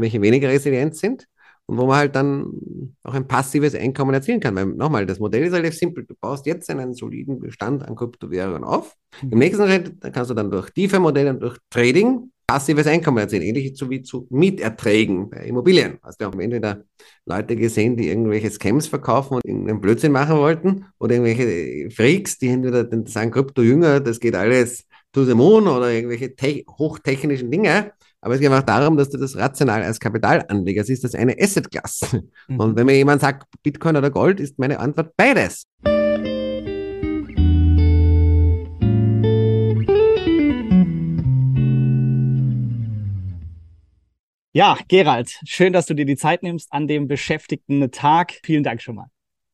welche weniger resilient sind und wo man halt dann auch ein passives Einkommen erzielen kann. Weil nochmal, das Modell ist relativ simpel. Du baust jetzt einen soliden Bestand an Kryptowährungen auf. Im nächsten Schritt kannst du dann durch tiefe Modelle und durch Trading passives Einkommen erzielen, ähnlich so wie zu Mieterträgen bei Immobilien. Hast du auch entweder Leute gesehen, die irgendwelche Scams verkaufen und irgendeinen Blödsinn machen wollten oder irgendwelche Freaks, die entweder sagen, Krypto-Jünger, das geht alles to the moon oder irgendwelche hochtechnischen Dinge aber es geht einfach darum, dass du das rational als Kapitalanleger siehst, das ist eine Asset-Class. Mhm. Und wenn mir jemand sagt, Bitcoin oder Gold, ist meine Antwort beides. Ja, Gerald, schön, dass du dir die Zeit nimmst an dem beschäftigten Tag. Vielen Dank schon mal.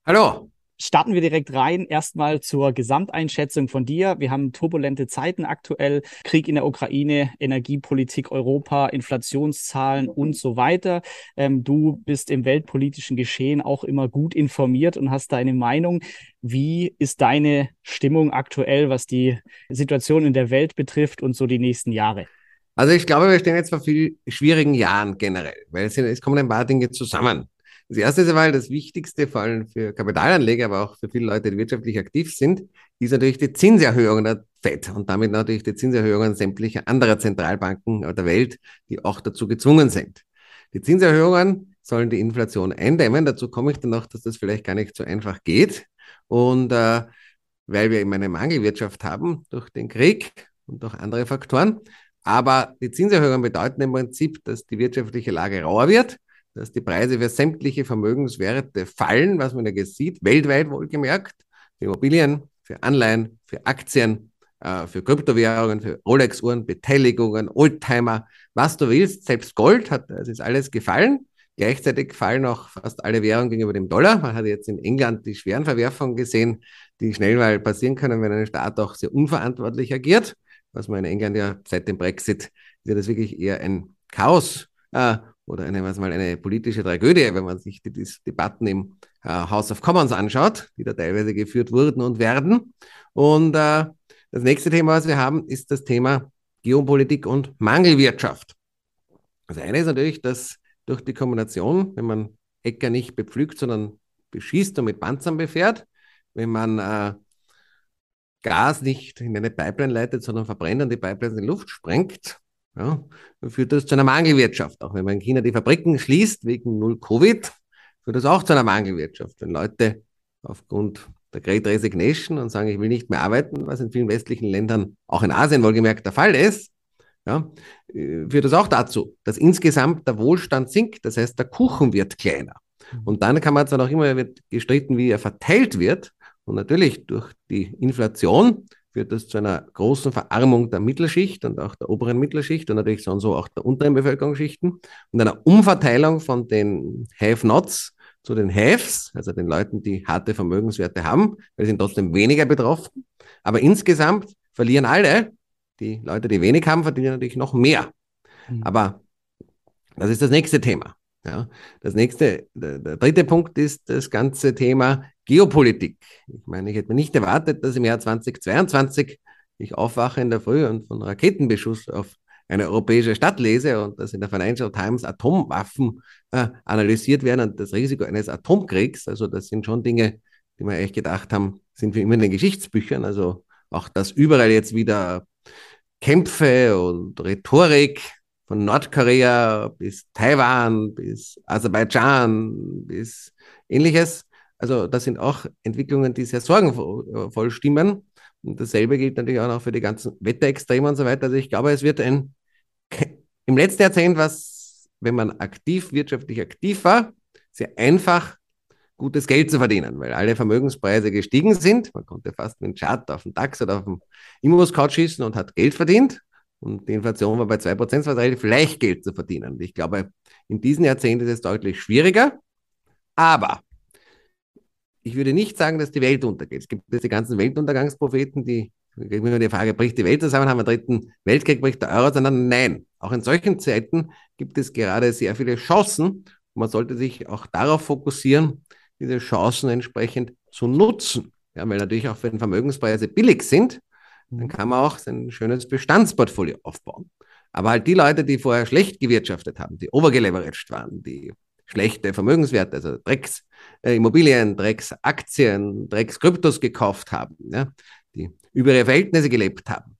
Hallo starten wir direkt rein. Erstmal zur Gesamteinschätzung von dir. Wir haben turbulente Zeiten aktuell, Krieg in der Ukraine, Energiepolitik Europa, Inflationszahlen und so weiter. Ähm, du bist im weltpolitischen Geschehen auch immer gut informiert und hast deine Meinung. Wie ist deine Stimmung aktuell, was die Situation in der Welt betrifft und so die nächsten Jahre? Also ich glaube, wir stehen jetzt vor vielen schwierigen Jahren generell, weil es, es kommen ein paar Dinge zusammen. Das erste ist einmal das Wichtigste, vor allem für Kapitalanleger, aber auch für viele Leute, die wirtschaftlich aktiv sind, ist natürlich die Zinserhöhung der FED und damit natürlich die Zinserhöhungen sämtlicher anderer Zentralbanken der Welt, die auch dazu gezwungen sind. Die Zinserhöhungen sollen die Inflation eindämmen. Dazu komme ich dann noch, dass das vielleicht gar nicht so einfach geht. Und äh, weil wir eben eine Mangelwirtschaft haben durch den Krieg und durch andere Faktoren. Aber die Zinserhöhungen bedeuten im Prinzip, dass die wirtschaftliche Lage rauer wird dass die Preise für sämtliche Vermögenswerte fallen, was man ja sieht, weltweit wohlgemerkt, für Immobilien, für Anleihen, für Aktien, äh, für Kryptowährungen, für Rolex-Uhren, Beteiligungen, Oldtimer, was du willst, selbst Gold hat, das ist alles gefallen. Gleichzeitig fallen auch fast alle Währungen gegenüber dem Dollar. Man hat jetzt in England die schweren Verwerfungen gesehen, die schnell mal passieren können, wenn ein Staat auch sehr unverantwortlich agiert. Was man in England ja seit dem Brexit ist ja das wirklich eher ein Chaos äh, oder eine, was mal eine politische Tragödie, wenn man sich die, die Debatten im äh, House of Commons anschaut, die da teilweise geführt wurden und werden. Und äh, das nächste Thema, was wir haben, ist das Thema Geopolitik und Mangelwirtschaft. Das eine ist natürlich, dass durch die Kombination, wenn man Äcker nicht bepflügt, sondern beschießt und mit Panzern befährt, wenn man äh, Gas nicht in eine Pipeline leitet, sondern verbrennt und die Pipeline in die Luft sprengt, ja, führt das zu einer Mangelwirtschaft. Auch wenn man in China die Fabriken schließt wegen Null Covid, führt das auch zu einer Mangelwirtschaft. Wenn Leute aufgrund der Great Resignation und sagen, ich will nicht mehr arbeiten, was in vielen westlichen Ländern, auch in Asien wohlgemerkt, der Fall ist, ja, äh, führt das auch dazu, dass insgesamt der Wohlstand sinkt. Das heißt, der Kuchen wird kleiner. Mhm. Und dann kann man zwar noch immer gestritten, wie er verteilt wird. Und natürlich durch die Inflation führt das zu einer großen Verarmung der Mittelschicht und auch der oberen Mittelschicht und natürlich so und so auch der unteren Bevölkerungsschichten und einer Umverteilung von den Have-Nots zu den Haves, also den Leuten, die harte Vermögenswerte haben, weil sie sind trotzdem weniger betroffen. Aber insgesamt verlieren alle. Die Leute, die wenig haben, verdienen natürlich noch mehr. Mhm. Aber das ist das nächste Thema. Ja, das nächste, der, der, dritte Punkt ist das ganze Thema Geopolitik. Ich meine, ich hätte mir nicht erwartet, dass im Jahr 2022 ich aufwache in der Früh und von Raketenbeschuss auf eine europäische Stadt lese und dass in der Financial Times Atomwaffen äh, analysiert werden und das Risiko eines Atomkriegs. Also das sind schon Dinge, die wir echt gedacht haben, sind wir immer in den Geschichtsbüchern. Also auch, dass überall jetzt wieder Kämpfe und Rhetorik von Nordkorea bis Taiwan, bis Aserbaidschan, bis ähnliches. Also das sind auch Entwicklungen, die sehr sorgenvoll stimmen. Und dasselbe gilt natürlich auch noch für die ganzen Wetterextreme und so weiter. Also ich glaube, es wird ein im letzten Jahrzehnt, was, wenn man aktiv, wirtschaftlich aktiv war, sehr einfach gutes Geld zu verdienen, weil alle Vermögenspreise gestiegen sind. Man konnte fast mit dem Chart auf dem DAX oder auf dem Immos-Couch schießen und hat Geld verdient. Und die Inflation war bei 2%, es war relativ leicht, Geld zu verdienen. Und ich glaube, in diesem Jahrzehnt ist es deutlich schwieriger. Aber ich würde nicht sagen, dass die Welt untergeht. Es gibt diese ganzen Weltuntergangspropheten, die immer die Frage, bricht die Welt zusammen, haben wir einen dritten Weltkrieg, bricht der Euro zusammen? Nein. Auch in solchen Zeiten gibt es gerade sehr viele Chancen. man sollte sich auch darauf fokussieren, diese Chancen entsprechend zu nutzen. Ja, weil natürlich auch wenn Vermögenspreise billig sind, dann kann man auch sein schönes Bestandsportfolio aufbauen. Aber halt die Leute, die vorher schlecht gewirtschaftet haben, die overgeleveraged waren, die schlechte Vermögenswerte, also Drecks äh, Immobilien, Drecks Aktien, Drecks Kryptos gekauft haben, ja, die über ihre Verhältnisse gelebt haben.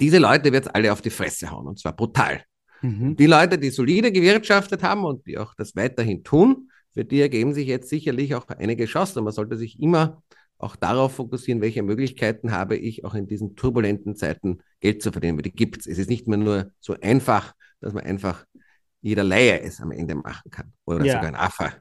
Diese Leute wird es alle auf die Fresse hauen und zwar brutal. Mhm. Die Leute, die solide gewirtschaftet haben und die auch das weiterhin tun, für die ergeben sich jetzt sicherlich auch einige Chancen. Und man sollte sich immer auch darauf fokussieren, welche Möglichkeiten habe ich auch in diesen turbulenten Zeiten Geld zu verdienen. Weil die gibt es. Es ist nicht mehr nur so einfach, dass man einfach jeder Laie es am Ende machen kann oder ja. sogar ein Affe.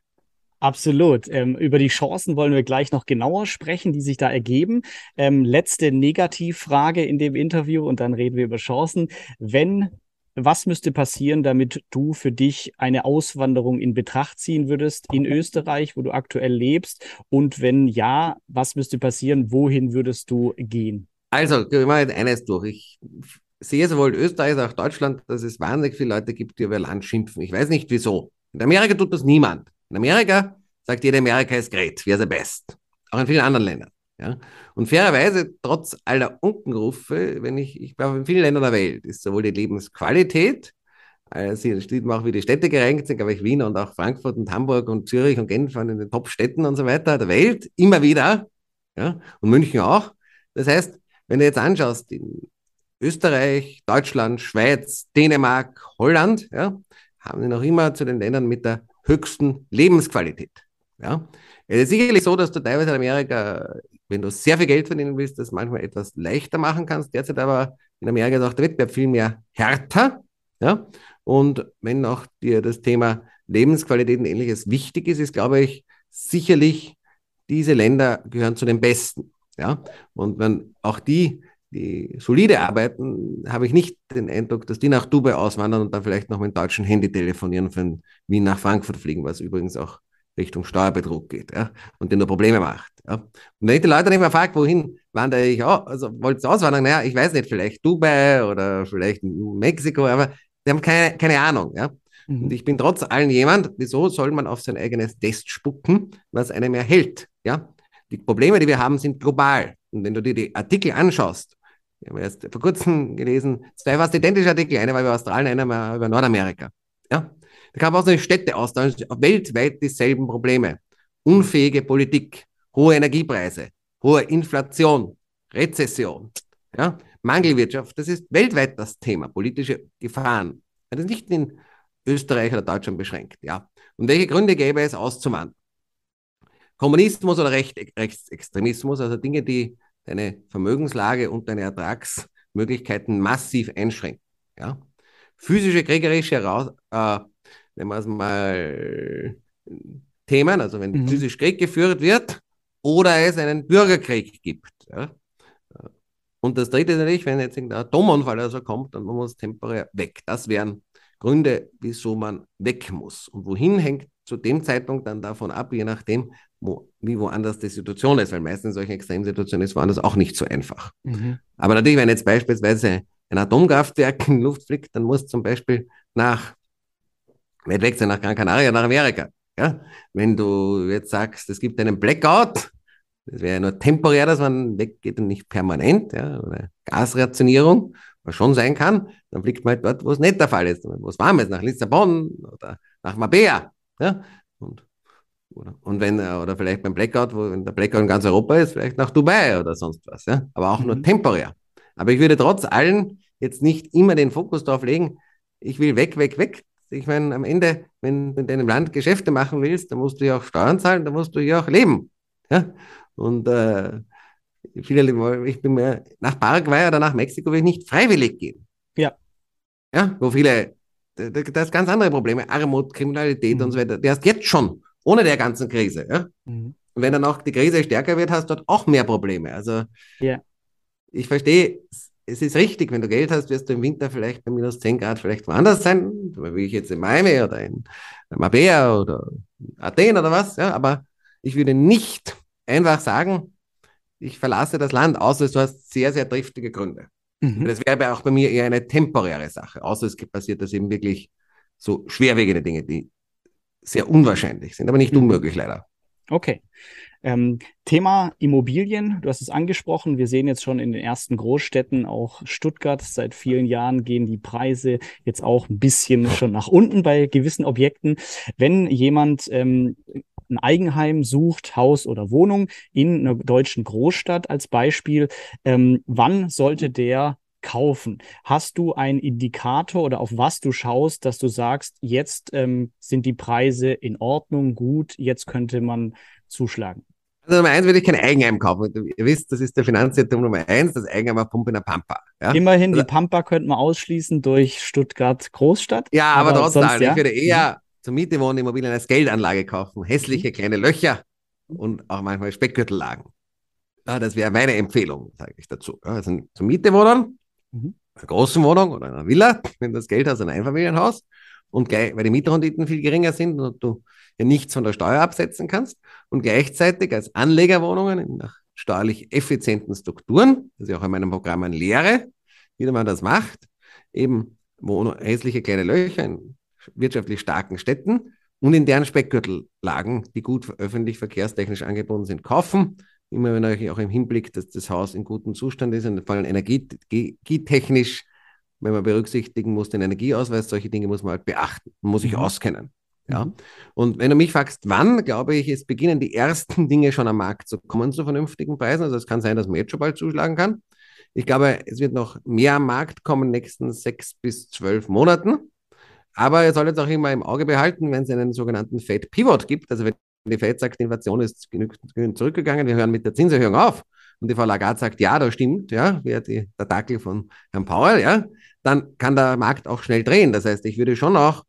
Absolut. Ähm, über die Chancen wollen wir gleich noch genauer sprechen, die sich da ergeben. Ähm, letzte Negativfrage in dem Interview und dann reden wir über Chancen. Wenn was müsste passieren, damit du für dich eine Auswanderung in Betracht ziehen würdest in Österreich, wo du aktuell lebst? Und wenn ja, was müsste passieren? Wohin würdest du gehen? Also, wir machen jetzt eines durch. Ich sehe sowohl Österreich als auch Deutschland, dass es wahnsinnig viele Leute gibt, die über Land schimpfen. Ich weiß nicht wieso. In Amerika tut das niemand. In Amerika sagt jeder, Amerika ist great, wir the best. Auch in vielen anderen Ländern. Ja? Und fairerweise, trotz aller Unkenrufe, wenn ich, ich glaube, in vielen Ländern der Welt ist sowohl die Lebensqualität, also hier steht man auch, wie die Städte gerankt sind, glaube ich, Wien und auch Frankfurt und Hamburg und Zürich und Genf waren in den Top-Städten und so weiter der Welt, immer wieder, ja, und München auch. Das heißt, wenn du jetzt anschaust, in Österreich, Deutschland, Schweiz, Dänemark, Holland, ja, haben die noch immer zu den Ländern mit der höchsten Lebensqualität. Ja. Es ist sicherlich so, dass du teilweise in Amerika wenn du sehr viel Geld verdienen willst, das manchmal etwas leichter machen kannst. Derzeit aber in Amerika ist auch der Wettbewerb viel mehr härter. Ja? Und wenn auch dir das Thema Lebensqualität und ähnliches wichtig ist, ist, glaube ich, sicherlich diese Länder gehören zu den besten. Ja? Und wenn auch die, die solide arbeiten, habe ich nicht den Eindruck, dass die nach Dubai auswandern und dann vielleicht noch mit dem deutschen Handy telefonieren, von Wien nach Frankfurt fliegen, was übrigens auch Richtung Steuerbetrug geht ja, und den nur Probleme macht. Ja. Und wenn ich die Leute nicht mehr frage, wohin wandere ich, ja, also wollt ihr auswandern? Naja, ich weiß nicht, vielleicht Dubai oder vielleicht Mexiko, aber die haben keine, keine Ahnung. Ja. Mhm. Und ich bin trotz allem jemand, wieso soll man auf sein eigenes Test spucken, was einem erhält? Ja. Die Probleme, die wir haben, sind global. Und wenn du dir die Artikel anschaust, ich habe erst vor kurzem gelesen, zwei fast identische Artikel, einer war über Australien, einer war über Nordamerika. Ja, da gab es auch so eine Städteaustausch, weltweit dieselben Probleme. Unfähige Politik, hohe Energiepreise, hohe Inflation, Rezession, ja, Mangelwirtschaft, das ist weltweit das Thema, politische Gefahren. Das ist nicht in Österreich oder Deutschland beschränkt. Ja. Und welche Gründe gäbe es auszuwandern? Kommunismus oder Recht, Rechtsextremismus, also Dinge, die deine Vermögenslage und deine Ertragsmöglichkeiten massiv einschränken. Ja. Physische, kriegerische Heraus äh, wenn man es mal Themen, also wenn mhm. physisch Krieg geführt wird oder es einen Bürgerkrieg gibt. Ja. Und das dritte ist natürlich, wenn jetzt ein Atomunfall oder so kommt, dann muss temporär weg. Das wären Gründe, wieso man weg muss. Und wohin hängt zu dem Zeitpunkt dann davon ab, je nachdem, wo, wie woanders die Situation ist, weil meistens in solchen Extremsituationen ist woanders auch nicht so einfach. Mhm. Aber natürlich, wenn jetzt beispielsweise ein Atomkraftwerk in die Luft fliegt, dann muss zum Beispiel nach weit weg sein, nach Gran Canaria, nach Amerika. Ja? Wenn du jetzt sagst, es gibt einen Blackout, das wäre ja nur temporär, dass man weggeht und nicht permanent, ja, oder Gasrationierung, was schon sein kann, dann fliegt man halt dort, wo es nicht der Fall ist, wo es warm ist, nach Lissabon oder nach Mabea. Ja? Und, oder, und wenn, oder vielleicht beim Blackout, wo wenn der Blackout in ganz Europa ist, vielleicht nach Dubai oder sonst was, ja? aber auch mhm. nur temporär. Aber ich würde trotz allem jetzt nicht immer den Fokus darauf legen, ich will weg, weg, weg, ich meine, am Ende, wenn du in deinem Land Geschäfte machen willst, dann musst du ja auch Steuern zahlen, dann musst du ja auch leben. Ja? Und äh, viele, ich bin mir nach Paraguay oder nach Mexiko will ich nicht freiwillig gehen. Ja. Ja, wo viele, das ganz andere Probleme, Armut, Kriminalität mhm. und so weiter. Der hast jetzt schon, ohne der ganzen Krise. Ja? Mhm. Und wenn dann auch die Krise stärker wird, hast du dort auch mehr Probleme. Also ja. ich verstehe es ist richtig, wenn du Geld hast, wirst du im Winter vielleicht bei minus 10 Grad vielleicht woanders sein, wie ich jetzt in Miami oder in Mabea oder Athen oder was, ja, aber ich würde nicht einfach sagen, ich verlasse das Land, außer du hast sehr, sehr triftige Gründe. Mhm. Das wäre auch bei mir eher eine temporäre Sache, außer es passiert das eben wirklich so schwerwiegende Dinge, die sehr unwahrscheinlich sind, aber nicht mhm. unmöglich leider. Okay. Ähm, Thema Immobilien, du hast es angesprochen. Wir sehen jetzt schon in den ersten Großstädten, auch Stuttgart, seit vielen Jahren gehen die Preise jetzt auch ein bisschen schon nach unten bei gewissen Objekten. Wenn jemand ähm, ein Eigenheim sucht, Haus oder Wohnung in einer deutschen Großstadt als Beispiel, ähm, wann sollte der kaufen? Hast du einen Indikator oder auf was du schaust, dass du sagst, jetzt ähm, sind die Preise in Ordnung, gut, jetzt könnte man zuschlagen? Also Nummer eins würde ich kein Eigenheim kaufen. Ihr wisst, das ist der Finanziertum Nummer eins, das Eigenheim auf Pumpe in der Pampa. Ja? Immerhin, also, die Pampa könnte man ausschließen durch Stuttgart Großstadt. Ja, aber, aber trotzdem, sonst, ja? ich würde eher mhm. zur Miete wohnen, Immobilien als Geldanlage kaufen. Hässliche mhm. kleine Löcher und auch manchmal Speckgürtellagen. Ja, das wäre meine Empfehlung, sage ich dazu. Ja, also zur Miete wohnen, mhm. einer großen Wohnung oder einer Villa, wenn das Geld hast, ein Einfamilienhaus und gleich, weil die Mietrenditen viel geringer sind und du ja nichts von der Steuer absetzen kannst und gleichzeitig als Anlegerwohnungen nach steuerlich effizienten Strukturen, das ist ja auch in meinem Programm eine Lehre, wie man das macht, eben Wohn hässliche kleine Löcher in wirtschaftlich starken Städten und in deren Speckgürtellagen, die gut öffentlich verkehrstechnisch angebunden sind, kaufen. Immer wenn euch auch im Hinblick, dass das Haus in gutem Zustand ist und vor allem energietechnisch, wenn man berücksichtigen muss, den Energieausweis, solche Dinge muss man halt beachten, man muss sich mhm. auskennen. Ja. Mhm. Und wenn du mich fragst, wann, glaube ich, es beginnen die ersten Dinge schon am Markt zu kommen zu vernünftigen Preisen. Also es kann sein, dass man jetzt schon bald zuschlagen kann. Ich glaube, es wird noch mehr am Markt kommen in den nächsten sechs bis zwölf Monaten. Aber ihr solltet auch immer im Auge behalten, wenn es einen sogenannten Fed Pivot gibt. Also wenn die Fed sagt, die Inflation ist genügend zurückgegangen, wir hören mit der Zinserhöhung auf. Und die Frau Lagarde sagt, ja, das stimmt, ja, wie die, der Dackel von Herrn Powell, ja, dann kann der Markt auch schnell drehen. Das heißt, ich würde schon auch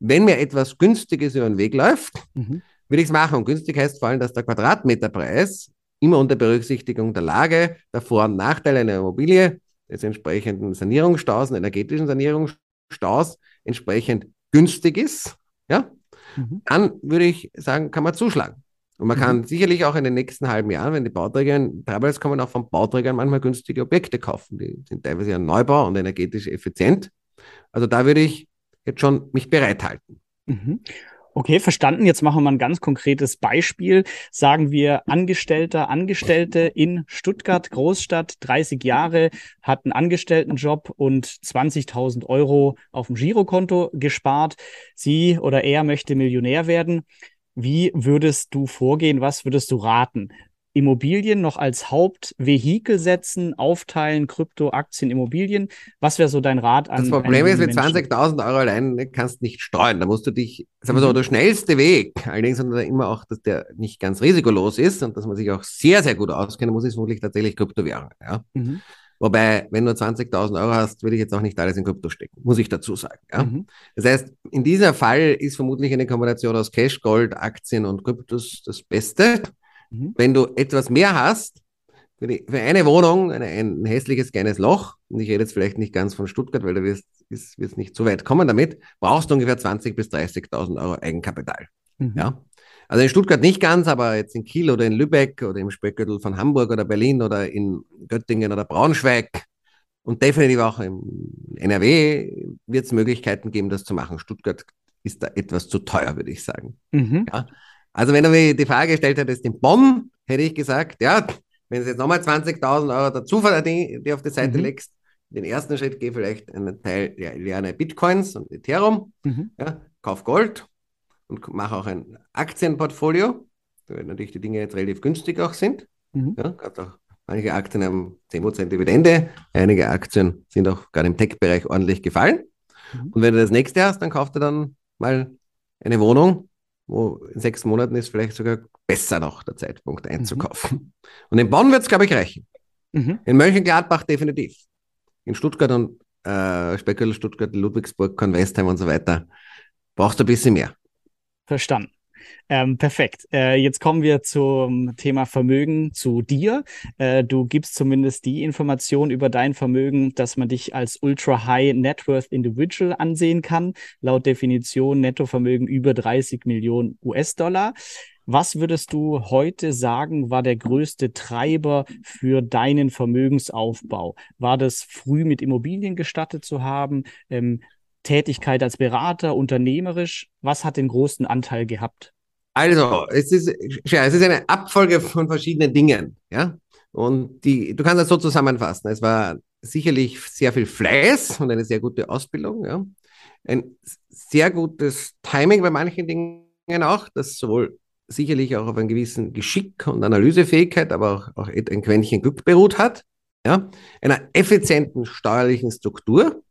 wenn mir etwas Günstiges über den Weg läuft, mhm. will ich es machen. Und günstig heißt vor allem, dass der Quadratmeterpreis immer unter Berücksichtigung der Lage, der Vor- und Nachteile einer Immobilie, des entsprechenden Sanierungsstaus, energetischen Sanierungsstaus entsprechend günstig ist, ja, mhm. dann würde ich sagen, kann man zuschlagen. Und man mhm. kann sicherlich auch in den nächsten halben Jahren, wenn die Bauträger, teilweise kann man auch von Bauträgern manchmal günstige Objekte kaufen. Die sind teilweise ja Neubau und energetisch effizient. Also da würde ich jetzt schon mich bereithalten. Mhm. Okay, verstanden. Jetzt machen wir mal ein ganz konkretes Beispiel. Sagen wir Angestellter, Angestellte in Stuttgart, Großstadt, 30 Jahre, hat einen Angestelltenjob und 20.000 Euro auf dem Girokonto gespart. Sie oder er möchte Millionär werden. Wie würdest du vorgehen? Was würdest du raten? Immobilien noch als Hauptvehikel setzen, aufteilen, Krypto, Aktien, Immobilien? Was wäre so dein Rat an Das Problem ist, mit 20.000 Euro allein kannst du nicht streuen. Da musst du dich, sagen wir so, mhm. der schnellste Weg, allerdings immer auch, dass der nicht ganz risikolos ist und dass man sich auch sehr, sehr gut auskennen muss, ist vermutlich tatsächlich Kryptowährung. Ja? Mhm. Wobei, wenn du 20.000 Euro hast, würde ich jetzt auch nicht alles in Krypto stecken, muss ich dazu sagen. Ja? Mhm. Das heißt, in dieser Fall ist vermutlich eine Kombination aus Cash, Gold, Aktien und Kryptos das Beste. Mhm. Wenn du etwas mehr hast, für, die, für eine Wohnung, eine, ein hässliches kleines Loch, und ich rede jetzt vielleicht nicht ganz von Stuttgart, weil da wirst es nicht so weit kommen damit, brauchst du ungefähr 20.000 bis 30.000 Euro Eigenkapital. Mhm. Ja? Also in Stuttgart nicht ganz, aber jetzt in Kiel oder in Lübeck oder im Speckgürtel von Hamburg oder Berlin oder in Göttingen oder Braunschweig und definitiv auch im NRW wird es Möglichkeiten geben, das zu machen. Stuttgart ist da etwas zu teuer, würde ich sagen. Mhm. Ja? Also wenn du mir die Frage gestellt hättest in Bonn, hätte ich gesagt, ja, wenn du jetzt nochmal 20.000 Euro dazu die, die auf die Seite mhm. legst, den ersten Schritt geh vielleicht einen Teil, ja, lerne Bitcoins und Ethereum, mhm. ja, kauf Gold und mach auch ein Aktienportfolio, weil natürlich die Dinge jetzt relativ günstig auch sind. Mhm. Ja, auch manche Aktien haben 10% Dividende, einige Aktien sind auch gerade im Tech-Bereich ordentlich gefallen. Mhm. Und wenn du das nächste hast, dann kauf dir dann mal eine Wohnung wo in sechs Monaten ist vielleicht sogar besser noch der Zeitpunkt einzukaufen. Mhm. Und in Bonn wird es, glaube ich, reichen. Mhm. In Mönchengladbach definitiv. In Stuttgart und äh, Speckel, Stuttgart, Ludwigsburg, Kornwestheim und so weiter brauchst du ein bisschen mehr. Verstanden. Ähm, perfekt. Äh, jetzt kommen wir zum Thema Vermögen zu dir. Äh, du gibst zumindest die Information über dein Vermögen, dass man dich als Ultra High Net Worth Individual ansehen kann. Laut Definition Nettovermögen über 30 Millionen US-Dollar. Was würdest du heute sagen, war der größte Treiber für deinen Vermögensaufbau? War das früh mit Immobilien gestattet zu haben? Ähm, Tätigkeit als Berater, unternehmerisch? Was hat den großen Anteil gehabt? Also, es ist, es ist eine Abfolge von verschiedenen Dingen, ja. Und die, du kannst das so zusammenfassen. Es war sicherlich sehr viel Fleiß und eine sehr gute Ausbildung, ja. Ein sehr gutes Timing bei manchen Dingen auch, das sowohl sicherlich auch auf einem gewissen Geschick und Analysefähigkeit, aber auch, auch ein Quäntchen Glück beruht hat, ja, einer effizienten steuerlichen Struktur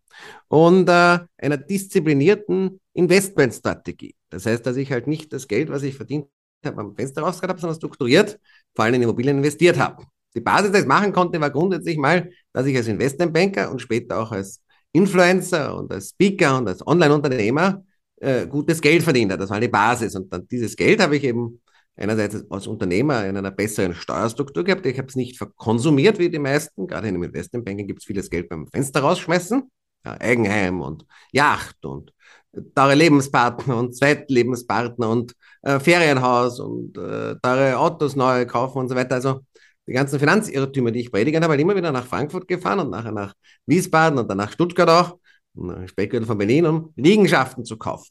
und äh, einer disziplinierten Investmentstrategie. Das heißt, dass ich halt nicht das Geld, was ich verdient habe, am Fenster rausgehabt habe, sondern strukturiert, vor allem in Immobilien investiert habe. Die Basis, die ich machen konnte, war grundsätzlich mal, dass ich als Investmentbanker und später auch als Influencer und als Speaker und als Online-Unternehmer äh, gutes Geld verdient habe. Das war die Basis. Und dann dieses Geld habe ich eben einerseits als Unternehmer in einer besseren Steuerstruktur gehabt. Ich habe es nicht verkonsumiert wie die meisten. Gerade in einem Investmentbanking gibt es vieles Geld beim Fenster rausschmeißen. Ja, Eigenheim und Yacht und teure Lebenspartner und Zweitlebenspartner und äh, Ferienhaus und äh, teure Autos neu kaufen und so weiter. Also die ganzen Finanzirrtümer, die ich predige, habe ich immer wieder nach Frankfurt gefahren und nachher nach Wiesbaden und dann nach Stuttgart auch, später von Berlin, um Liegenschaften zu kaufen.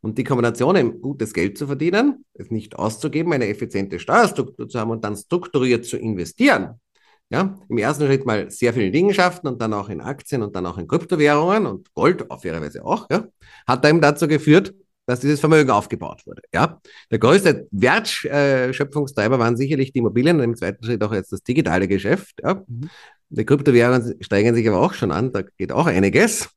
Und die Kombination, gutes Geld zu verdienen, es nicht auszugeben, eine effiziente Steuerstruktur zu haben und dann strukturiert zu investieren. Ja, im ersten Schritt mal sehr viele Liegenschaften und dann auch in Aktien und dann auch in Kryptowährungen und Gold auf ihre Weise auch, ja, hat eben dazu geführt, dass dieses Vermögen aufgebaut wurde. Ja, der größte Wertschöpfungstreiber waren sicherlich die Immobilien und im zweiten Schritt auch jetzt das digitale Geschäft. Ja. Mhm. Die Kryptowährungen steigen sich aber auch schon an, da geht auch einiges,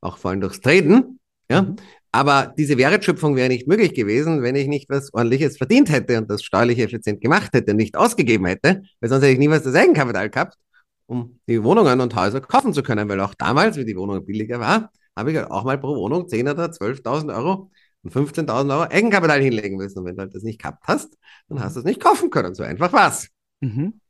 auch vor allem durchs Traden. Ja. Mhm. Aber diese Wertschöpfung wäre nicht möglich gewesen, wenn ich nicht was ordentliches verdient hätte und das steuerlich effizient gemacht hätte, nicht ausgegeben hätte, weil sonst hätte ich niemals das Eigenkapital gehabt, um die Wohnungen und Häuser kaufen zu können, weil auch damals, wie die Wohnung billiger war, habe ich halt auch mal pro Wohnung 10 oder 12.000 Euro und 15.000 Euro Eigenkapital hinlegen müssen. Und wenn du halt das nicht gehabt hast, dann hast du es nicht kaufen können. So einfach war's. Mhm.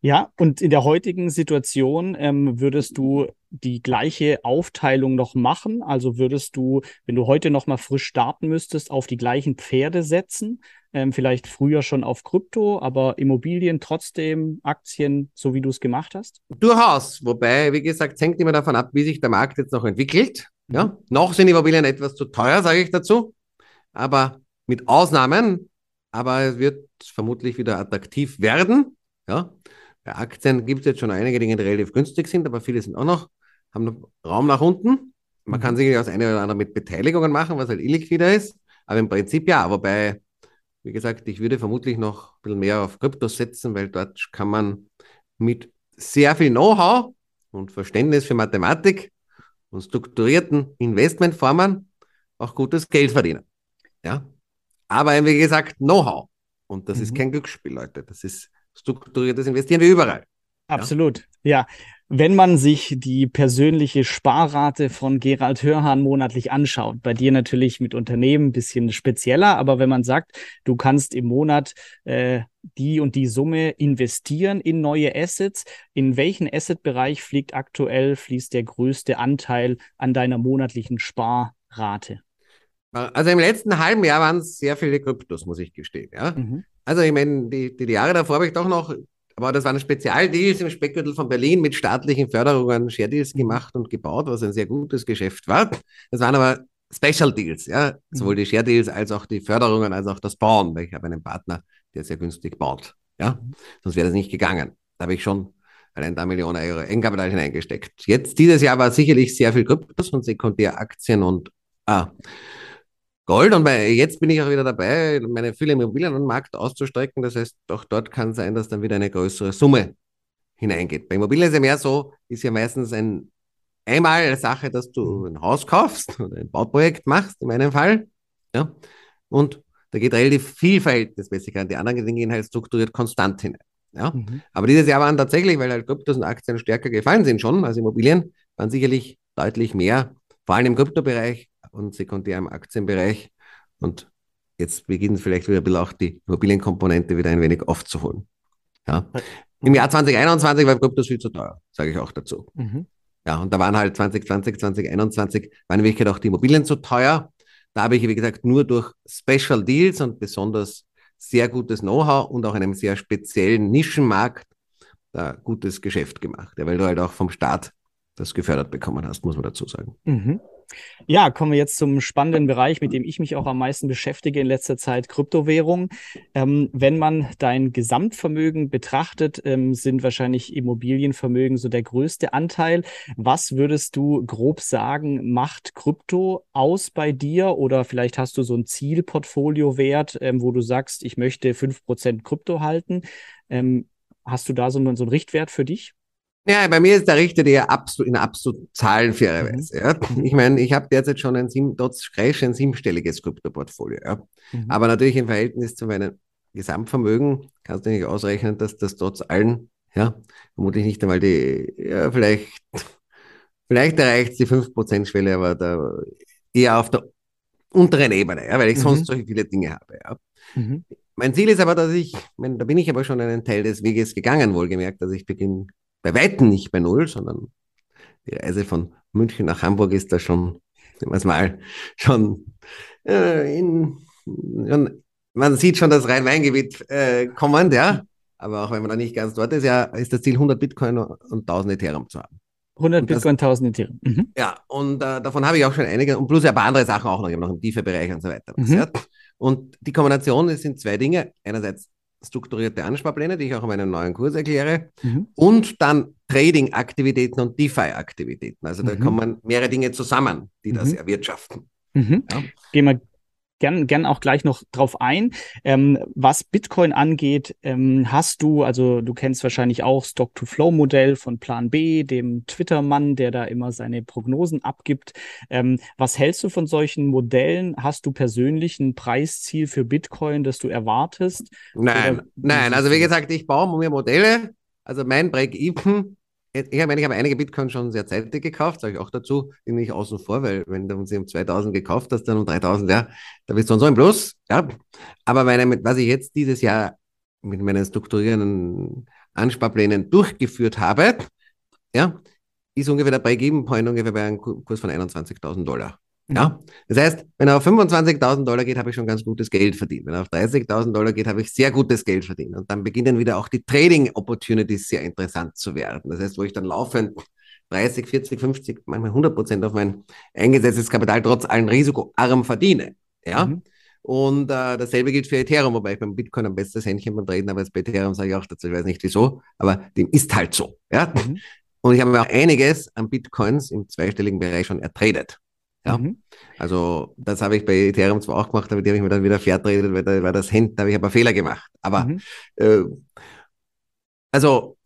Ja, und in der heutigen Situation ähm, würdest du die gleiche Aufteilung noch machen? Also würdest du, wenn du heute noch mal frisch starten müsstest, auf die gleichen Pferde setzen? Ähm, vielleicht früher schon auf Krypto, aber Immobilien trotzdem, Aktien, so wie du es gemacht hast? Durchaus. Wobei, wie gesagt, es hängt immer davon ab, wie sich der Markt jetzt noch entwickelt. Ja, noch sind Immobilien etwas zu teuer, sage ich dazu. Aber mit Ausnahmen, aber es wird vermutlich wieder attraktiv werden. Ja, Aktien gibt es jetzt schon einige Dinge, die relativ günstig sind, aber viele sind auch noch, haben noch Raum nach unten. Man kann mhm. sicherlich das eine oder andere mit Beteiligungen machen, was halt illiquider ist. Aber im Prinzip ja. Wobei, wie gesagt, ich würde vermutlich noch ein bisschen mehr auf Kryptos setzen, weil dort kann man mit sehr viel Know-how und Verständnis für Mathematik und strukturierten Investmentformen auch gutes Geld verdienen. Ja. Aber wie gesagt, Know-how. Und das mhm. ist kein Glücksspiel, Leute. Das ist strukturiertes Investieren wie überall. Absolut, ja. ja. Wenn man sich die persönliche Sparrate von Gerald Hörhan monatlich anschaut, bei dir natürlich mit Unternehmen ein bisschen spezieller, aber wenn man sagt, du kannst im Monat äh, die und die Summe investieren in neue Assets, in welchen Assetbereich fliegt aktuell, fließt der größte Anteil an deiner monatlichen Sparrate? Also im letzten halben Jahr waren es sehr viele Kryptos, muss ich gestehen. Ja? Mhm. Also ich meine, die, die Jahre davor habe ich doch noch, aber das waren Spezialdeals im Speckgürtel von Berlin mit staatlichen Förderungen, Share Deals gemacht und gebaut, was ein sehr gutes Geschäft war. Das waren aber Special Deals, ja, sowohl die Share Deals als auch die Förderungen, als auch das Bauen, weil ich habe einen Partner, der sehr günstig baut, ja, sonst wäre das nicht gegangen. Da habe ich schon allein da Millionen Euro Eigenkapital hineingesteckt. Jetzt, dieses Jahr war sicherlich sehr viel Kryptos und Sekundäraktien und ah, Gold. Und bei, jetzt bin ich auch wieder dabei, meine viele Immobilien am Markt auszustrecken. Das heißt, auch dort kann sein, dass dann wieder eine größere Summe hineingeht. Bei Immobilien ist ja mehr so, ist ja meistens ein einmal eine Sache, dass du ein Haus kaufst oder ein Bauprojekt machst, in meinem Fall. Ja. Und da geht relativ viel verhältnismäßig an. Die anderen Dinge gehen halt strukturiert konstant hinein. Ja. Mhm. Aber dieses Jahr waren tatsächlich, weil halt Kryptos und Aktien stärker gefallen sind schon als Immobilien, waren sicherlich deutlich mehr, vor allem im Kryptobereich, und sekundär im Aktienbereich. Und jetzt beginnt vielleicht wieder ein bisschen auch die Immobilienkomponente wieder ein wenig aufzuholen. Ja. Im Jahr 2021 war Kryptos viel zu teuer, sage ich auch dazu. Mhm. Ja, und da waren halt 2020, 2021, waren in Wirklichkeit auch die Immobilien zu teuer. Da habe ich, wie gesagt, nur durch Special Deals und besonders sehr gutes Know-how und auch einem sehr speziellen Nischenmarkt da gutes Geschäft gemacht, ja, weil du halt auch vom Staat das gefördert bekommen hast, muss man dazu sagen. Mhm. Ja, kommen wir jetzt zum spannenden Bereich, mit dem ich mich auch am meisten beschäftige in letzter Zeit, Kryptowährung. Ähm, wenn man dein Gesamtvermögen betrachtet, ähm, sind wahrscheinlich Immobilienvermögen so der größte Anteil. Was würdest du grob sagen, macht Krypto aus bei dir? Oder vielleicht hast du so ein Zielportfoliowert, ähm, wo du sagst, ich möchte fünf Prozent Krypto halten. Ähm, hast du da so, so einen Richtwert für dich? Ja, bei mir ist der Richter der absolut in absolut Zahlen fairerweise. Mhm. Ja. Ich meine, ich habe derzeit schon ein sieben, trotz Crash ein siebenstelliges Kryptoportfolio. Ja. Mhm. Aber natürlich im Verhältnis zu meinem Gesamtvermögen kannst du nicht ausrechnen, dass das trotz allen, ja, vermutlich nicht einmal die, ja, vielleicht, vielleicht erreicht die 5%-Schwelle, aber da eher auf der unteren Ebene, ja, weil ich mhm. sonst solche viele Dinge habe. Ja. Mhm. Mein Ziel ist aber, dass ich, mein, da bin ich aber schon einen Teil des Weges gegangen, wohlgemerkt, dass ich beginne bei Weitem nicht bei Null, sondern die Reise von München nach Hamburg ist da schon, nehmen wir es mal, schon äh, in, schon, man sieht schon das Rhein-Main-Gebiet äh, kommend, ja. Aber auch wenn man da nicht ganz dort ist, ja, ist das Ziel 100 Bitcoin und 1000 Ethereum zu haben. 100 und Bitcoin, das, 1000 Ethereum. Mhm. Ja, und äh, davon habe ich auch schon einige und plus ein paar andere Sachen auch noch, ich habe noch im tiefen Bereich und so weiter. Mhm. Und die Kombination, sind zwei Dinge. Einerseits strukturierte Ansparpläne, die ich auch in meinem neuen Kurs erkläre, mhm. und dann Trading-Aktivitäten und DeFi-Aktivitäten. Also da mhm. kommen mehrere Dinge zusammen, die das mhm. erwirtschaften. Mhm. Ja. Gehen wir gern, gern auch gleich noch drauf ein. Ähm, was Bitcoin angeht, ähm, hast du, also du kennst wahrscheinlich auch Stock-to-Flow-Modell von Plan B, dem Twitter-Mann, der da immer seine Prognosen abgibt. Ähm, was hältst du von solchen Modellen? Hast du persönlich ein Preisziel für Bitcoin, das du erwartest? Nein, nein. Also wie gesagt, ich baue mir Modelle. Also mein Break-Even ich meine, ich habe einige Bitcoin schon sehr zeitig gekauft, sage ich auch dazu, bin ich außen vor, weil wenn du sie um 2000 gekauft hast, dann um 3000, ja, da bist du dann so im Plus, ja. Aber meine, was ich jetzt dieses Jahr mit meinen strukturierenden Ansparplänen durchgeführt habe, ja, ist ungefähr der Break-Even-Point ungefähr bei einem Kurs von 21.000 Dollar. Ja, das heißt, wenn er auf 25.000 Dollar geht, habe ich schon ganz gutes Geld verdient. Wenn er auf 30.000 Dollar geht, habe ich sehr gutes Geld verdient. Und dann beginnen wieder auch die Trading Opportunities sehr interessant zu werden. Das heißt, wo ich dann laufend 30, 40, 50, manchmal 100 Prozent auf mein eingesetztes Kapital trotz allen Risikoarm verdiene. Ja. Mhm. Und äh, dasselbe gilt für Ethereum, wobei ich beim Bitcoin am besten Händchen beim Traden habe als bei Ethereum, sage ich auch dazu, ich weiß nicht wieso, aber dem ist halt so. Ja. Mhm. Und ich habe mir auch einiges an Bitcoins im zweistelligen Bereich schon ertradet. Ja. Mhm. Also das habe ich bei Ethereum zwar auch gemacht, aber die habe ich mir dann wieder vertretet, weil, da, weil das Hemd, da habe ich aber Fehler gemacht. Aber mhm. äh, also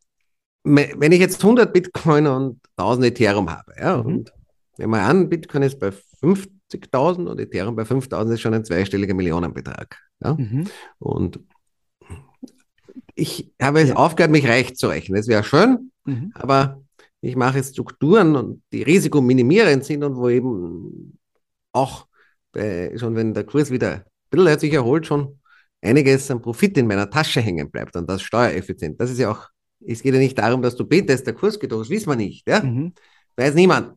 wenn ich jetzt 100 Bitcoin und 1000 Ethereum habe, ja, mhm. und nehmen wir an, Bitcoin ist bei 50.000 und Ethereum bei 5.000 ist schon ein zweistelliger Millionenbetrag. Ja? Mhm. Und ich habe es ja. aufgehört, mich reich zu rechnen. Das wäre schön, mhm. aber ich mache Strukturen und die risikominimierend sind und wo eben auch bei, schon wenn der Kurs wieder ein bisschen sich erholt, schon einiges an Profit in meiner Tasche hängen bleibt und das steuereffizient. Das ist ja auch, es geht ja nicht darum, dass du betest, der Kurs geht hoch, das wissen wir nicht. Ja? Mhm. Weiß niemand.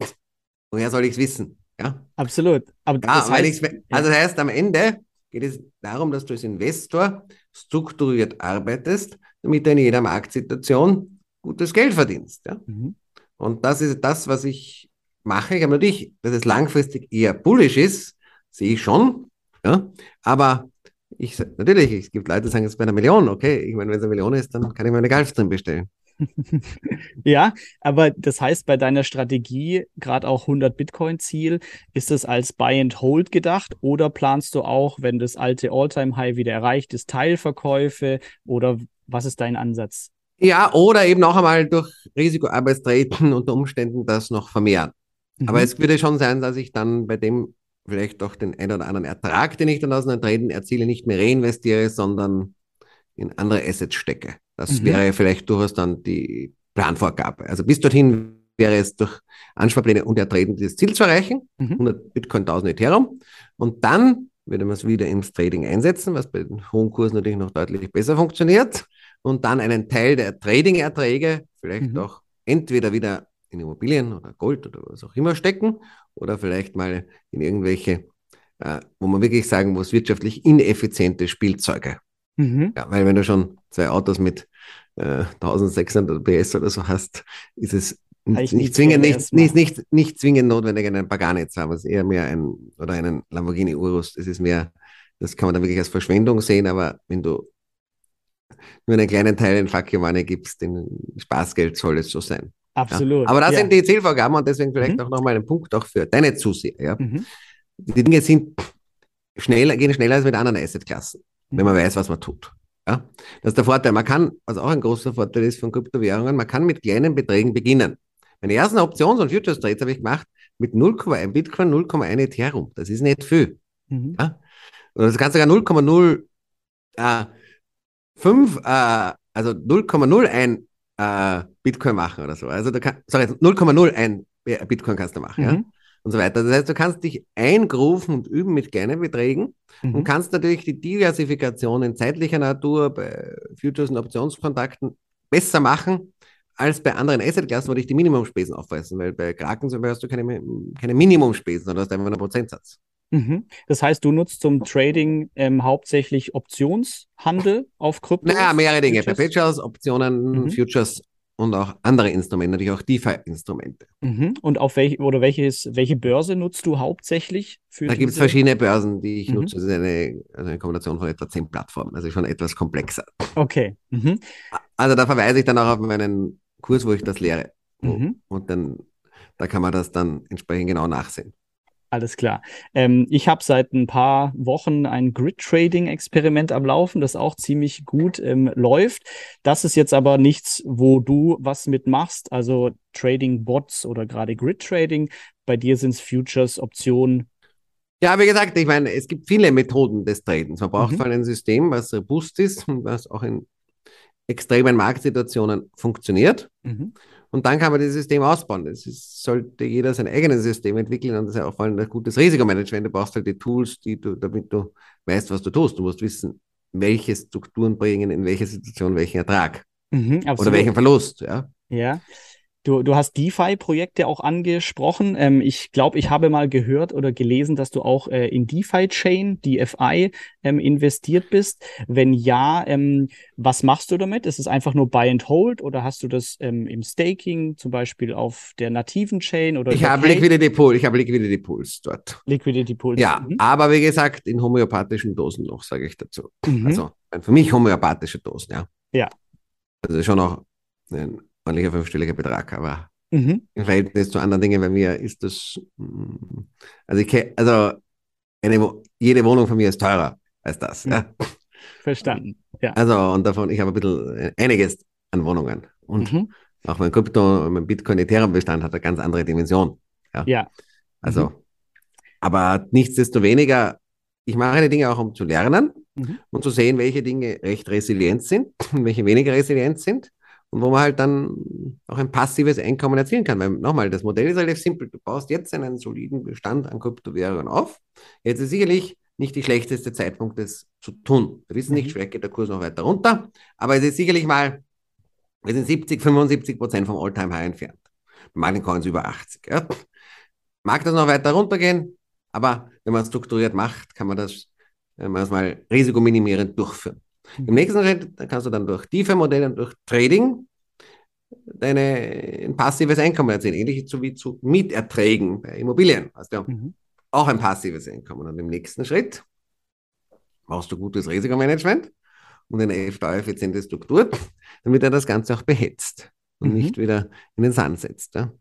Woher soll ich es wissen? Ja? Absolut. Aber ja, das heißt, also das heißt, am Ende geht es darum, dass du als Investor strukturiert arbeitest, damit du in jeder Marktsituation gutes Geld verdienst. Ja? Mhm. Und das ist das, was ich mache. Ich habe natürlich, dass es langfristig eher bullish ist, sehe ich schon. Ja, aber ich, natürlich, es gibt Leute, die sagen, es ist bei einer Million, okay. Ich meine, wenn es eine Million ist, dann kann ich mir eine Golf drin bestellen. ja, aber das heißt, bei deiner Strategie, gerade auch 100 Bitcoin-Ziel, ist es als Buy and Hold gedacht oder planst du auch, wenn das alte All-Time-High wieder erreicht ist, Teilverkäufe oder was ist dein Ansatz? Ja, oder eben auch einmal durch Risikoarbeitstreten unter Umständen das noch vermehren. Mhm. Aber es würde schon sein, dass ich dann bei dem vielleicht doch den einen oder anderen Ertrag, den ich dann aus einem Traden erziele, nicht mehr reinvestiere, sondern in andere Assets stecke. Das mhm. wäre vielleicht durchaus dann die Planvorgabe. Also bis dorthin wäre es durch Ansparpläne und Ertreten dieses Ziel zu erreichen, mhm. 100 Bitcoin, 1000 Ethereum. Und dann würde man es wieder ins Trading einsetzen, was bei den hohen Kursen natürlich noch deutlich besser funktioniert und dann einen Teil der Trading-Erträge vielleicht mhm. auch entweder wieder in Immobilien oder Gold oder was auch immer stecken oder vielleicht mal in irgendwelche, äh, wo man wirklich sagen muss, wirtschaftlich ineffiziente Spielzeuge. Mhm. Ja, weil wenn du schon zwei Autos mit äh, 1600 PS oder so hast, ist es nicht, nicht, zwingend, nicht, nicht, nicht, nicht zwingend notwendig, einen Pagani zu haben. Es ist eher mehr ein, oder einen Lamborghini Urus. Das ist mehr, das kann man dann wirklich als Verschwendung sehen, aber wenn du nur einen kleinen Teil in Fuck Your Money gibst, in Spaßgeld soll es so sein. Absolut. Ja. Aber das ja. sind die Zielvorgaben und deswegen vielleicht mhm. auch nochmal ein Punkt auch für deine Zuseher. Ja? Mhm. Die Dinge sind schneller, gehen schneller als mit anderen Assetklassen, mhm. wenn man weiß, was man tut. Ja? Das ist der Vorteil. Man kann, was auch ein großer Vorteil ist von Kryptowährungen, man kann mit kleinen Beträgen beginnen. Meine ersten Options- und Futures-Trades habe ich gemacht mit 0,1 Bitcoin, 0,1 Ethereum. Das ist nicht viel. Mhm. Ja? Und das Ganze sogar 0,0 äh, 5, äh, also 0,01 äh, Bitcoin machen oder so. Also du kannst, sorry, 0,01 Bitcoin kannst du machen, mhm. ja. Und so weiter. Das heißt, du kannst dich eingrufen und üben mit kleinen Beträgen mhm. und kannst natürlich die Diversifikation in zeitlicher Natur bei Futures und Optionskontrakten besser machen als bei anderen Assetklassen, wo dich die Minimumspesen aufweisen, weil bei Kraken zum Beispiel hast du keine, keine Minimumspesen, sondern hast einfach einen Prozentsatz. Mhm. Das heißt, du nutzt zum Trading ähm, hauptsächlich Optionshandel auf Krypto? Naja, mehrere Dinge. Perpetuals, Optionen, mhm. Futures und auch andere Instrumente, natürlich auch DeFi-Instrumente. Mhm. Und auf welche oder welches, welche Börse nutzt du hauptsächlich für Da gibt es verschiedene Börsen, die ich mhm. nutze. Das ist eine, also eine Kombination von etwa zehn Plattformen, also schon etwas komplexer. Okay. Mhm. Also da verweise ich dann auch auf meinen Kurs, wo ich das lehre. Mhm. Und dann, da kann man das dann entsprechend genau nachsehen. Alles klar. Ähm, ich habe seit ein paar Wochen ein Grid-Trading-Experiment am Laufen, das auch ziemlich gut ähm, läuft. Das ist jetzt aber nichts, wo du was mitmachst, also Trading-Bots oder gerade Grid-Trading. Bei dir sind es Futures, Optionen. Ja, wie gesagt, ich meine, es gibt viele Methoden des Tradens. Man braucht mhm. vor allem ein System, was robust ist und was auch in extremen Marktsituationen funktioniert. Mhm. Und dann kann man das System ausbauen. Es sollte jeder sein eigenes System entwickeln und das ist ja auch vor allem ein gutes Risikomanagement. Du brauchst halt die Tools, die du, damit du weißt, was du tust. Du musst wissen, welche Strukturen bringen in welcher Situation welchen Ertrag mhm, oder welchen Verlust. Ja. Ja. Du, du hast DeFi-Projekte auch angesprochen. Ähm, ich glaube, ich habe mal gehört oder gelesen, dass du auch äh, in DeFi-Chain, DFI, ähm, investiert bist. Wenn ja, ähm, was machst du damit? Ist es einfach nur Buy and Hold oder hast du das ähm, im Staking, zum Beispiel auf der nativen Chain? Oder ich habe Liquidity Pool, ich habe Liquidity Pools dort. Liquidity Pools. Ja, mhm. aber wie gesagt, in homöopathischen Dosen noch, sage ich dazu. Mhm. Also für mich homöopathische Dosen, ja. Ja. Also schon auch ein ordentlicher fünfstelliger Betrag, aber mhm. im Verhältnis zu anderen Dingen bei mir ist das, mm, also ich also eine, jede Wohnung von mir ist teurer als das. Mhm. Ja. Verstanden. Ja. Also und davon, ich habe ein bisschen äh, einiges an Wohnungen. Und mhm. auch mein Krypto, mein Bitcoin Ethereum Bestand hat eine ganz andere Dimension. Ja. ja. Also, mhm. aber nichtsdestoweniger, ich mache die Dinge auch, um zu lernen mhm. und zu sehen, welche Dinge recht resilient sind und welche weniger resilient sind und wo man halt dann auch ein passives Einkommen erzielen kann. Weil nochmal, das Modell ist relativ simpel. Du baust jetzt einen soliden Bestand an Kryptowährungen auf. Jetzt ist sicherlich nicht die schlechteste Zeitpunkt, das zu tun. Wir wissen nicht, mhm. vielleicht geht der Kurs noch weiter runter, aber es ist sicherlich mal, wir sind 70, 75 Prozent vom All-Time-High entfernt. Bei manchen Coins über 80. Ja. Mag das noch weiter runtergehen, aber wenn man es strukturiert macht, kann man das, wenn man es mal risikominimierend durchführen. Im nächsten Schritt kannst du dann durch tiefe Modelle und durch Trading deine, ein passives Einkommen erzielen, ähnlich so wie zu Mieterträgen bei Immobilien. Hast du mhm. auch ein passives Einkommen. Und im nächsten Schritt machst du gutes Risikomanagement und eine steuereffiziente Struktur, damit er das Ganze auch behetzt und mhm. nicht wieder in den Sand setzt. Ja?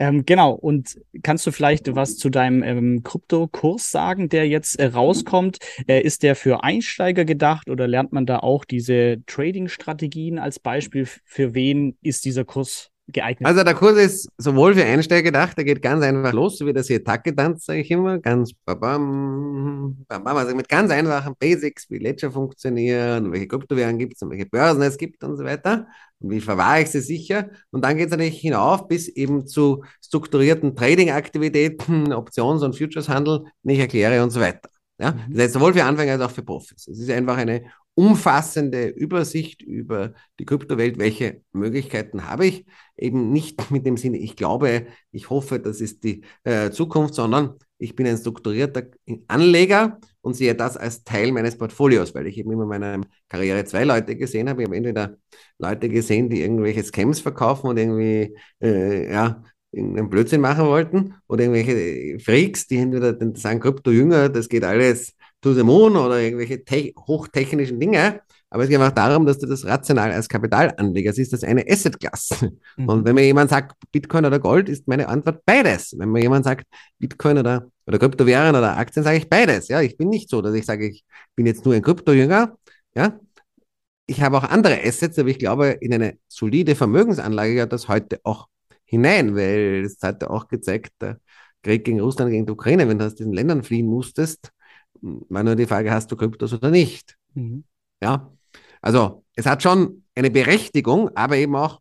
Ähm, genau, und kannst du vielleicht was zu deinem ähm, Kryptokurs sagen, der jetzt äh, rauskommt? Äh, ist der für Einsteiger gedacht oder lernt man da auch diese Trading-Strategien als Beispiel? Für wen ist dieser Kurs geeignet? Also der Kurs ist sowohl für Einsteiger gedacht, der geht ganz einfach los, so wie das hier Tacke-Tanz, sage ich immer, ganz babam, babam, also mit ganz einfachen Basics, wie Ledger funktionieren, welche Kryptowährungen gibt es und welche Börsen es gibt und so weiter und wie verwahre ich sie sicher. Und dann geht es natürlich hinauf bis eben zu strukturierten Trading-Aktivitäten, Options- und Futures-Handel, den ich erkläre und so weiter. Ja? Mhm. Das heißt, sowohl für Anfänger als auch für Profis. Es ist einfach eine umfassende Übersicht über die Kryptowelt, welche Möglichkeiten habe ich. Eben nicht mit dem Sinne, ich glaube, ich hoffe, das ist die äh, Zukunft, sondern ich bin ein strukturierter Anleger und sehe das als Teil meines Portfolios, weil ich eben in meiner Karriere zwei Leute gesehen habe. Ich habe entweder Leute gesehen, die irgendwelche Scams verkaufen und irgendwie äh, ja, irgendeinen Blödsinn machen wollten oder irgendwelche Freaks, die entweder sagen, Krypto-Jünger, das geht alles to the moon oder irgendwelche hochtechnischen Dinge. Aber es geht einfach darum, dass du das rational als Kapitalanleger siehst, das ist eine Asset-Class. Mhm. Und wenn mir jemand sagt, Bitcoin oder Gold, ist meine Antwort beides. Wenn mir jemand sagt, Bitcoin oder, oder Kryptowährungen oder Aktien, sage ich beides. Ja, ich bin nicht so, dass ich sage, ich bin jetzt nur ein Kryptojünger. Ja, ich habe auch andere Assets, aber ich glaube, in eine solide Vermögensanlage gehört das heute auch hinein, weil es hat ja auch gezeigt, der Krieg gegen Russland, gegen die Ukraine, wenn du aus diesen Ländern fliehen musstest, war nur die Frage, hast du Kryptos oder nicht? Mhm. Ja, also es hat schon eine Berechtigung, aber eben auch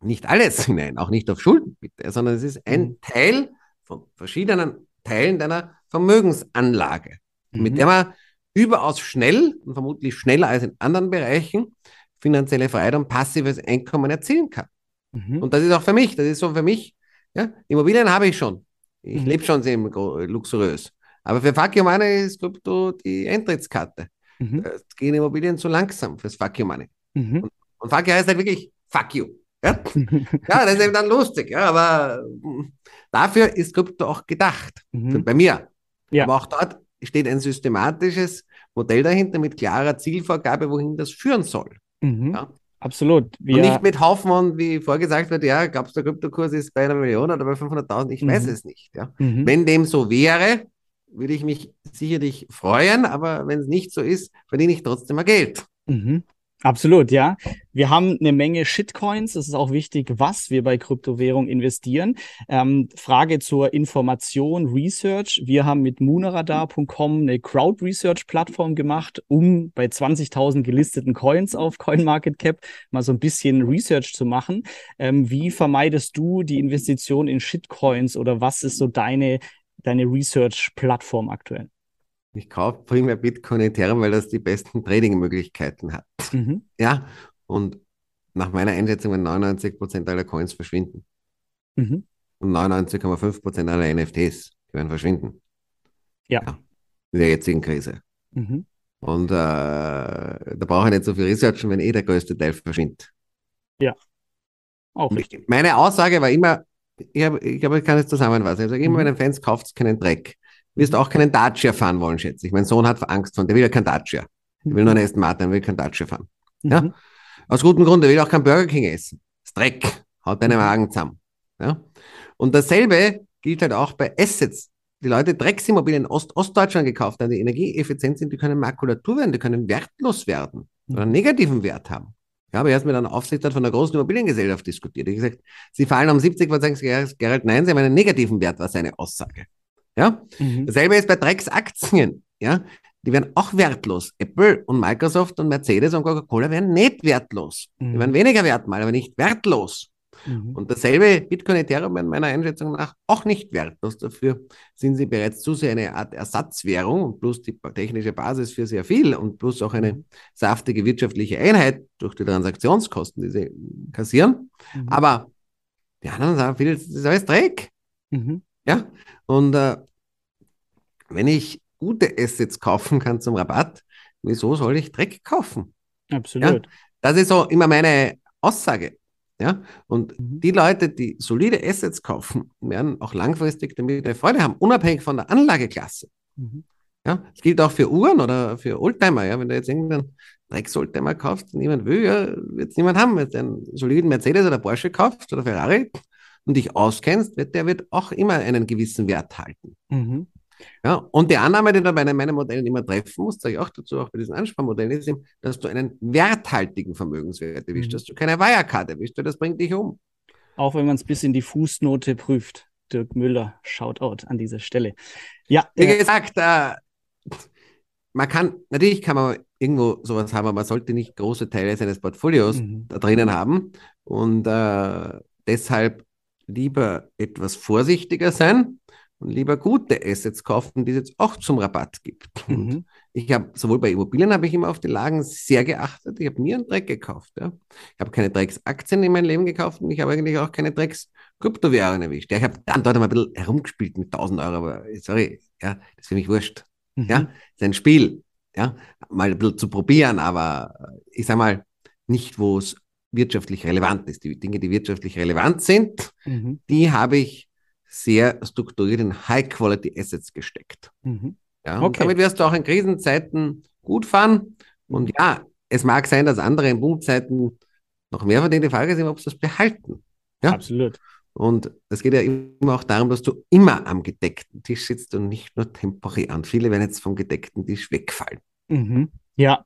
nicht alles hinein, auch nicht auf Schulden, bitte, sondern es ist ein mhm. Teil von verschiedenen Teilen deiner Vermögensanlage, mhm. mit der man überaus schnell und vermutlich schneller als in anderen Bereichen finanzielle Freiheit und passives Einkommen erzielen kann. Mhm. Und das ist auch für mich, das ist so für mich, ja, Immobilien habe ich schon. Ich mhm. lebe schon sehr luxuriös. Aber für Fuck Your Money ist Krypto die Eintrittskarte. Mhm. Es gehen Immobilien zu langsam fürs Fuck You Money. Mhm. Und, und Fuck You heißt halt wirklich Fuck You. Ja? ja, das ist eben dann lustig. Ja, aber hm, dafür ist Krypto auch gedacht. Mhm. Bei mir. Ja. Aber auch dort steht ein systematisches Modell dahinter mit klarer Zielvorgabe, wohin das führen soll. Mhm. Ja? Absolut. Wir und nicht mit Haufen und wie vorgesagt wird, ja, glaubst du, der Kryptokurs ist bei einer Million oder bei 500.000? Ich mhm. weiß es nicht. Ja? Mhm. Wenn dem so wäre, würde ich mich sicherlich freuen, aber wenn es nicht so ist, verdiene ich trotzdem mal Geld. Mhm. Absolut, ja. Wir haben eine Menge Shitcoins. Es ist auch wichtig, was wir bei Kryptowährung investieren. Ähm, Frage zur Information, Research. Wir haben mit Mooneradar.com eine Crowd-Research-Plattform gemacht, um bei 20.000 gelisteten Coins auf CoinMarketCap mal so ein bisschen Research zu machen. Ähm, wie vermeidest du die Investition in Shitcoins oder was ist so deine deine Research-Plattform aktuell? Ich kaufe primär Bitcoin Ethereum, weil das die besten Trading-Möglichkeiten hat. Mhm. Ja, und nach meiner Einschätzung werden 99% aller Coins verschwinden. Mhm. Und 99,5% aller NFTs werden verschwinden. Ja. ja. In der jetzigen Krise. Mhm. Und äh, da brauche ich nicht so viel Research, wenn eh der größte Teil verschwindet. Ja. Auch richtig. Meine Aussage war immer, ich, hab, ich, hab, ich kann es zusammenfassen. Ich sage immer, mhm. meinen Fans kauft keinen Dreck. Wirst auch keinen Dacia fahren wollen, schätze ich. Mein Sohn hat Angst von, der will ja kein Dacia. Der will nur einen Aston Martin, will kein Dacia fahren. Mhm. Ja? Aus gutem Grund, der will auch kein Burger King essen. Das Dreck. Haut deine mhm. Magen zusammen. Ja? Und dasselbe gilt halt auch bei Assets. Die Leute Drecksimmobilien in Ost Ostdeutschland gekauft haben, die energieeffizient sind, die können Makulatur werden, die können wertlos werden oder einen negativen Wert haben. Ja, aber erst mit einer Aufsicht von einer großen Immobiliengesellschaft diskutiert. Ich gesagt, Sie fallen um 70 Prozent Gerald, nein, Sie haben einen negativen Wert, war seine Aussage. Ja, mhm. dasselbe ist bei Drecksaktien. Ja, die werden auch wertlos. Apple und Microsoft und Mercedes und Coca-Cola werden nicht wertlos. Mhm. Die werden weniger wert mal, aber nicht wertlos. Mhm. Und dasselbe Bitcoin Ethereum in meiner Einschätzung nach auch nicht wertlos. Dafür sind sie bereits zu sehr eine Art Ersatzwährung und plus die technische Basis für sehr viel und plus auch eine mhm. saftige wirtschaftliche Einheit durch die Transaktionskosten, die sie kassieren. Mhm. Aber die anderen sagen viele, das ist alles Dreck. Mhm. Ja, und äh, wenn ich gute Assets kaufen kann zum Rabatt, wieso soll ich Dreck kaufen? Absolut. Ja, das ist so immer meine Aussage. Ja? Und mhm. die Leute, die solide Assets kaufen, werden auch langfristig damit eine Freude haben, unabhängig von der Anlageklasse. Mhm. Ja, es gilt auch für Uhren oder für Oldtimer. Ja, wenn du jetzt irgendeinen Drecks-Oldtimer kaufst, niemand will, ja, wird es niemand haben. Wenn du einen soliden Mercedes oder Porsche kaufst oder Ferrari und dich auskennst, wird, der wird auch immer einen gewissen Wert halten. Mhm. Ja, und die Annahme, die du bei meinen Modellen immer treffen musst, sage ich auch dazu, auch bei diesen Ansparmodellen, ist eben, dass du einen werthaltigen Vermögenswert erwischst, mhm. dass du keine Wirecard erwischst, weil das bringt dich um. Auch wenn man es bis in die Fußnote prüft. Dirk Müller, Shoutout an dieser Stelle. Ja. Wie äh, gesagt, äh, man kann, natürlich kann man irgendwo sowas haben, aber man sollte nicht große Teile seines Portfolios mhm. da drinnen haben und äh, deshalb lieber etwas vorsichtiger sein und lieber gute Assets kaufen, die es jetzt auch zum Rabatt gibt. Mhm. ich habe sowohl bei Immobilien habe ich immer auf die Lagen sehr geachtet. Ich habe nie einen Dreck gekauft. Ja. Ich habe keine Drecksaktien in meinem Leben gekauft und ich habe eigentlich auch keine Drecks-Kryptowährungen erwischt. Ja, ich habe dann dort mal ein bisschen herumgespielt mit 1000 Euro, aber sorry, ja, das ist für mich wurscht. Mhm. Ja, ist ein Spiel. Ja, mal ein bisschen zu probieren, aber ich sag mal, nicht, wo es wirtschaftlich relevant ist. Die Dinge, die wirtschaftlich relevant sind, mhm. die habe ich sehr strukturiert in High-Quality Assets gesteckt. Mhm. Ja, okay. damit wirst du auch in Krisenzeiten gut fahren. Und ja, es mag sein, dass andere in Boomzeiten noch mehr verdienen. Die Frage ist immer, ob sie das behalten. Ja? Absolut. Und es geht ja immer auch darum, dass du immer am gedeckten Tisch sitzt und nicht nur temporär. Und viele werden jetzt vom gedeckten Tisch wegfallen. Mhm. Ja,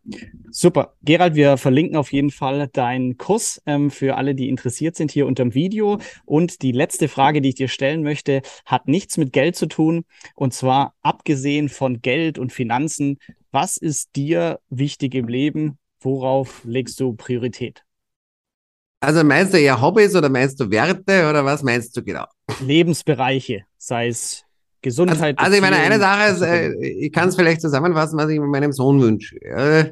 super. Gerald, wir verlinken auf jeden Fall deinen Kurs ähm, für alle, die interessiert sind hier unter dem Video. Und die letzte Frage, die ich dir stellen möchte, hat nichts mit Geld zu tun. Und zwar abgesehen von Geld und Finanzen, was ist dir wichtig im Leben? Worauf legst du Priorität? Also meinst du eher Hobbys oder meinst du Werte oder was meinst du genau? Lebensbereiche, sei es Gesundheit. Also, also ich meine, eine Sache ist, äh, ich kann es vielleicht zusammenfassen, was ich meinem Sohn wünsche. Ja.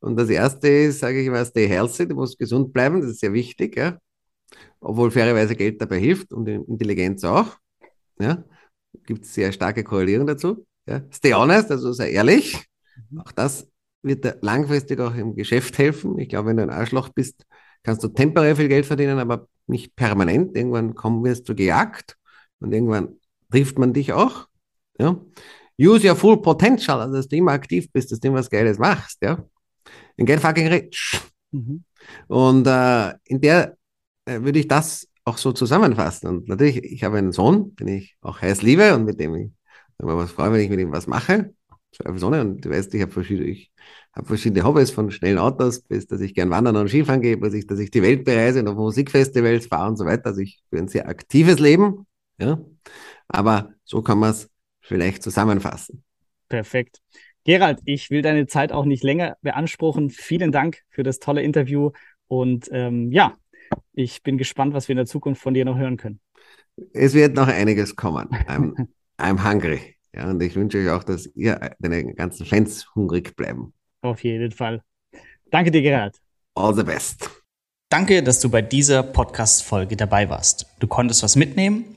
Und das erste ist, sage ich immer, stay healthy, du musst gesund bleiben, das ist sehr wichtig, ja. Obwohl fairerweise Geld dabei hilft und Intelligenz auch. Ja. Gibt es sehr starke Korrelierung dazu. Ja. Stay honest, also sei ehrlich. Mhm. Auch das wird dir langfristig auch im Geschäft helfen. Ich glaube, wenn du ein Arschloch bist, kannst du temporär viel Geld verdienen, aber nicht permanent. Irgendwann kommen wirst du gejagt und irgendwann trifft man dich auch. Ja? Use your full potential, also dass du immer aktiv bist, dass du immer was Geiles machst. Ja? And get fucking rich. Mhm. Und äh, in der äh, würde ich das auch so zusammenfassen. Und natürlich, ich habe einen Sohn, den ich auch heiß liebe und mit dem ich immer was freue, wenn ich mit ihm was mache. Personen und du weißt, ich habe verschiedene, ich habe verschiedene Hobbys von schnellen Autos bis, dass ich gern wandern und Skifahren gehe, bis ich, dass ich die Welt bereise und auf Musikfestivals fahre und so weiter. Also ich führe ein sehr aktives Leben. Ja. Aber so kann man es vielleicht zusammenfassen. Perfekt. Gerald, ich will deine Zeit auch nicht länger beanspruchen. Vielen Dank für das tolle Interview. Und ähm, ja, ich bin gespannt, was wir in der Zukunft von dir noch hören können. Es wird noch einiges kommen. I'm, I'm hungry. Ja, und ich wünsche euch auch, dass ihr deine ganzen Fans hungrig bleiben. Auf jeden Fall. Danke dir, Gerald. All the best. Danke, dass du bei dieser Podcast-Folge dabei warst. Du konntest was mitnehmen